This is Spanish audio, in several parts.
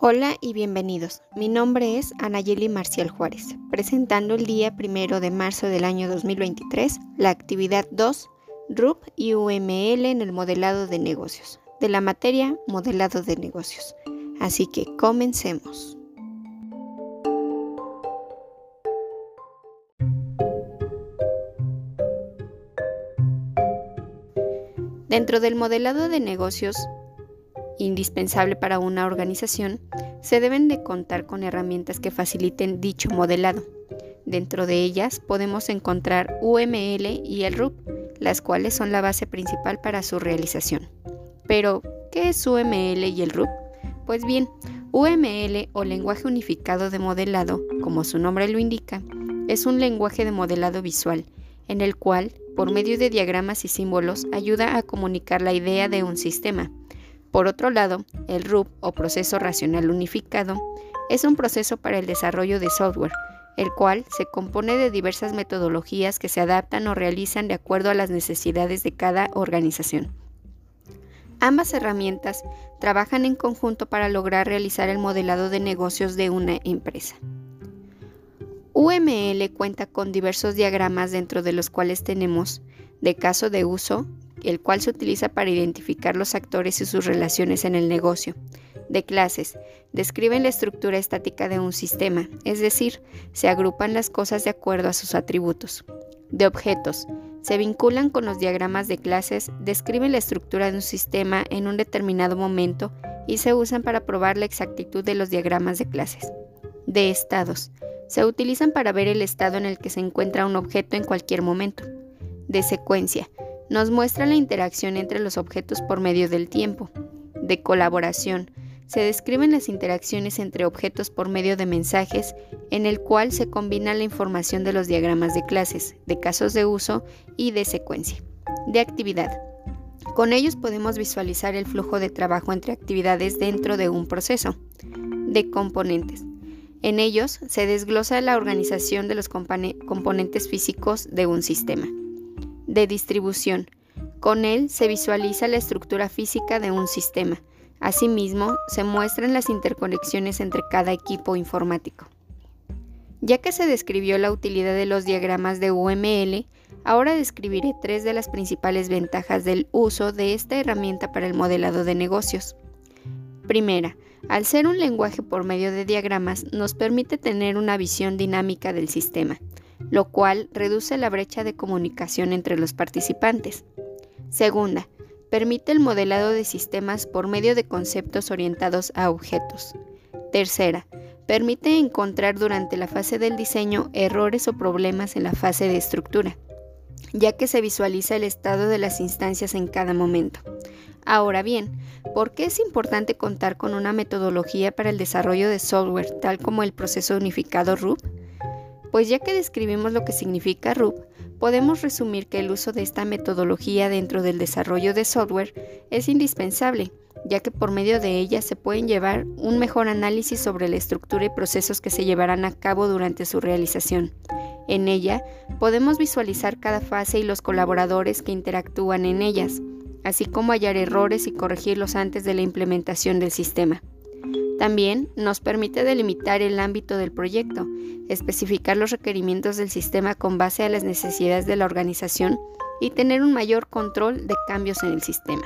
Hola y bienvenidos. Mi nombre es Anayeli Marcial Juárez, presentando el día primero de marzo del año 2023 la actividad 2, RUP y UML en el modelado de negocios, de la materia modelado de negocios. Así que comencemos. Dentro del modelado de negocios, indispensable para una organización, se deben de contar con herramientas que faciliten dicho modelado. Dentro de ellas podemos encontrar UML y el RUP, las cuales son la base principal para su realización. Pero, ¿qué es UML y el RUP? Pues bien, UML o lenguaje unificado de modelado, como su nombre lo indica, es un lenguaje de modelado visual, en el cual, por medio de diagramas y símbolos, ayuda a comunicar la idea de un sistema, por otro lado, el RUP o proceso racional unificado es un proceso para el desarrollo de software, el cual se compone de diversas metodologías que se adaptan o realizan de acuerdo a las necesidades de cada organización. Ambas herramientas trabajan en conjunto para lograr realizar el modelado de negocios de una empresa. UML cuenta con diversos diagramas dentro de los cuales tenemos de caso de uso, el cual se utiliza para identificar los actores y sus relaciones en el negocio. De clases, describen la estructura estática de un sistema, es decir, se agrupan las cosas de acuerdo a sus atributos. De objetos, se vinculan con los diagramas de clases, describen la estructura de un sistema en un determinado momento y se usan para probar la exactitud de los diagramas de clases. De estados, se utilizan para ver el estado en el que se encuentra un objeto en cualquier momento. De secuencia, nos muestra la interacción entre los objetos por medio del tiempo. De colaboración, se describen las interacciones entre objetos por medio de mensajes, en el cual se combina la información de los diagramas de clases, de casos de uso y de secuencia. De actividad. Con ellos podemos visualizar el flujo de trabajo entre actividades dentro de un proceso. De componentes. En ellos se desglosa la organización de los componentes físicos de un sistema de distribución. Con él se visualiza la estructura física de un sistema. Asimismo, se muestran las interconexiones entre cada equipo informático. Ya que se describió la utilidad de los diagramas de UML, ahora describiré tres de las principales ventajas del uso de esta herramienta para el modelado de negocios. Primera, al ser un lenguaje por medio de diagramas, nos permite tener una visión dinámica del sistema lo cual reduce la brecha de comunicación entre los participantes. Segunda, permite el modelado de sistemas por medio de conceptos orientados a objetos. Tercera, permite encontrar durante la fase del diseño errores o problemas en la fase de estructura, ya que se visualiza el estado de las instancias en cada momento. Ahora bien, ¿por qué es importante contar con una metodología para el desarrollo de software tal como el proceso unificado RUP? Pues ya que describimos lo que significa RUP, podemos resumir que el uso de esta metodología dentro del desarrollo de software es indispensable, ya que por medio de ella se pueden llevar un mejor análisis sobre la estructura y procesos que se llevarán a cabo durante su realización. En ella podemos visualizar cada fase y los colaboradores que interactúan en ellas, así como hallar errores y corregirlos antes de la implementación del sistema. También nos permite delimitar el ámbito del proyecto, especificar los requerimientos del sistema con base a las necesidades de la organización y tener un mayor control de cambios en el sistema.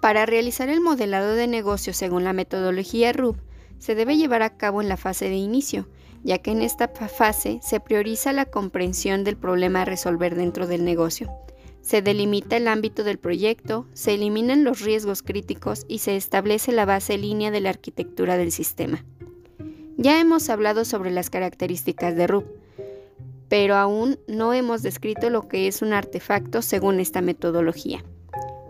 Para realizar el modelado de negocio según la metodología RUP, se debe llevar a cabo en la fase de inicio, ya que en esta fase se prioriza la comprensión del problema a resolver dentro del negocio se delimita el ámbito del proyecto, se eliminan los riesgos críticos y se establece la base línea de la arquitectura del sistema. Ya hemos hablado sobre las características de RUP, pero aún no hemos descrito lo que es un artefacto según esta metodología.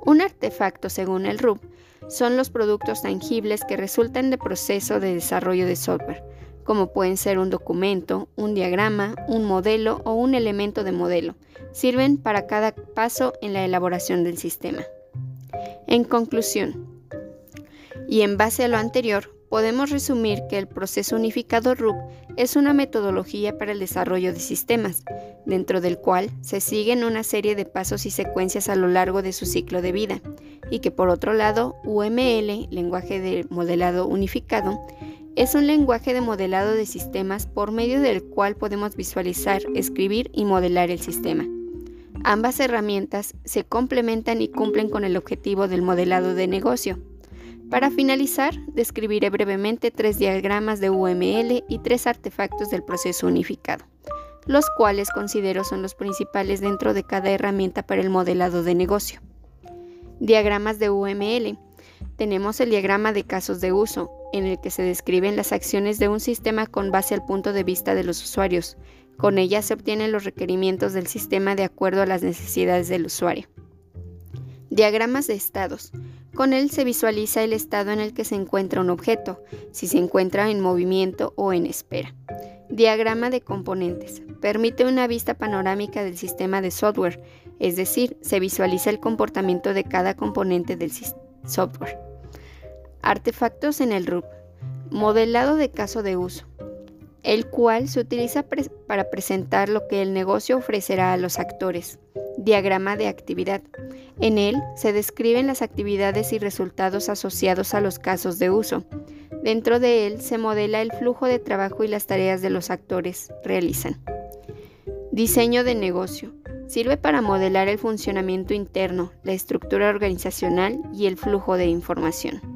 Un artefacto según el RUP son los productos tangibles que resultan de proceso de desarrollo de software, como pueden ser un documento, un diagrama, un modelo o un elemento de modelo. Sirven para cada paso en la elaboración del sistema. En conclusión, y en base a lo anterior, podemos resumir que el proceso unificado RUP es una metodología para el desarrollo de sistemas, dentro del cual se siguen una serie de pasos y secuencias a lo largo de su ciclo de vida, y que por otro lado UML, lenguaje de modelado unificado, es un lenguaje de modelado de sistemas por medio del cual podemos visualizar, escribir y modelar el sistema. Ambas herramientas se complementan y cumplen con el objetivo del modelado de negocio. Para finalizar, describiré brevemente tres diagramas de UML y tres artefactos del proceso unificado, los cuales considero son los principales dentro de cada herramienta para el modelado de negocio. Diagramas de UML. Tenemos el diagrama de casos de uso, en el que se describen las acciones de un sistema con base al punto de vista de los usuarios. Con ellas se obtienen los requerimientos del sistema de acuerdo a las necesidades del usuario. Diagramas de estados. Con él se visualiza el estado en el que se encuentra un objeto, si se encuentra en movimiento o en espera. Diagrama de componentes. Permite una vista panorámica del sistema de software, es decir, se visualiza el comportamiento de cada componente del software. Artefactos en el RUP. Modelado de caso de uso, el cual se utiliza para presentar lo que el negocio ofrecerá a los actores. Diagrama de actividad. En él se describen las actividades y resultados asociados a los casos de uso. Dentro de él se modela el flujo de trabajo y las tareas de los actores realizan. Diseño de negocio. Sirve para modelar el funcionamiento interno, la estructura organizacional y el flujo de información.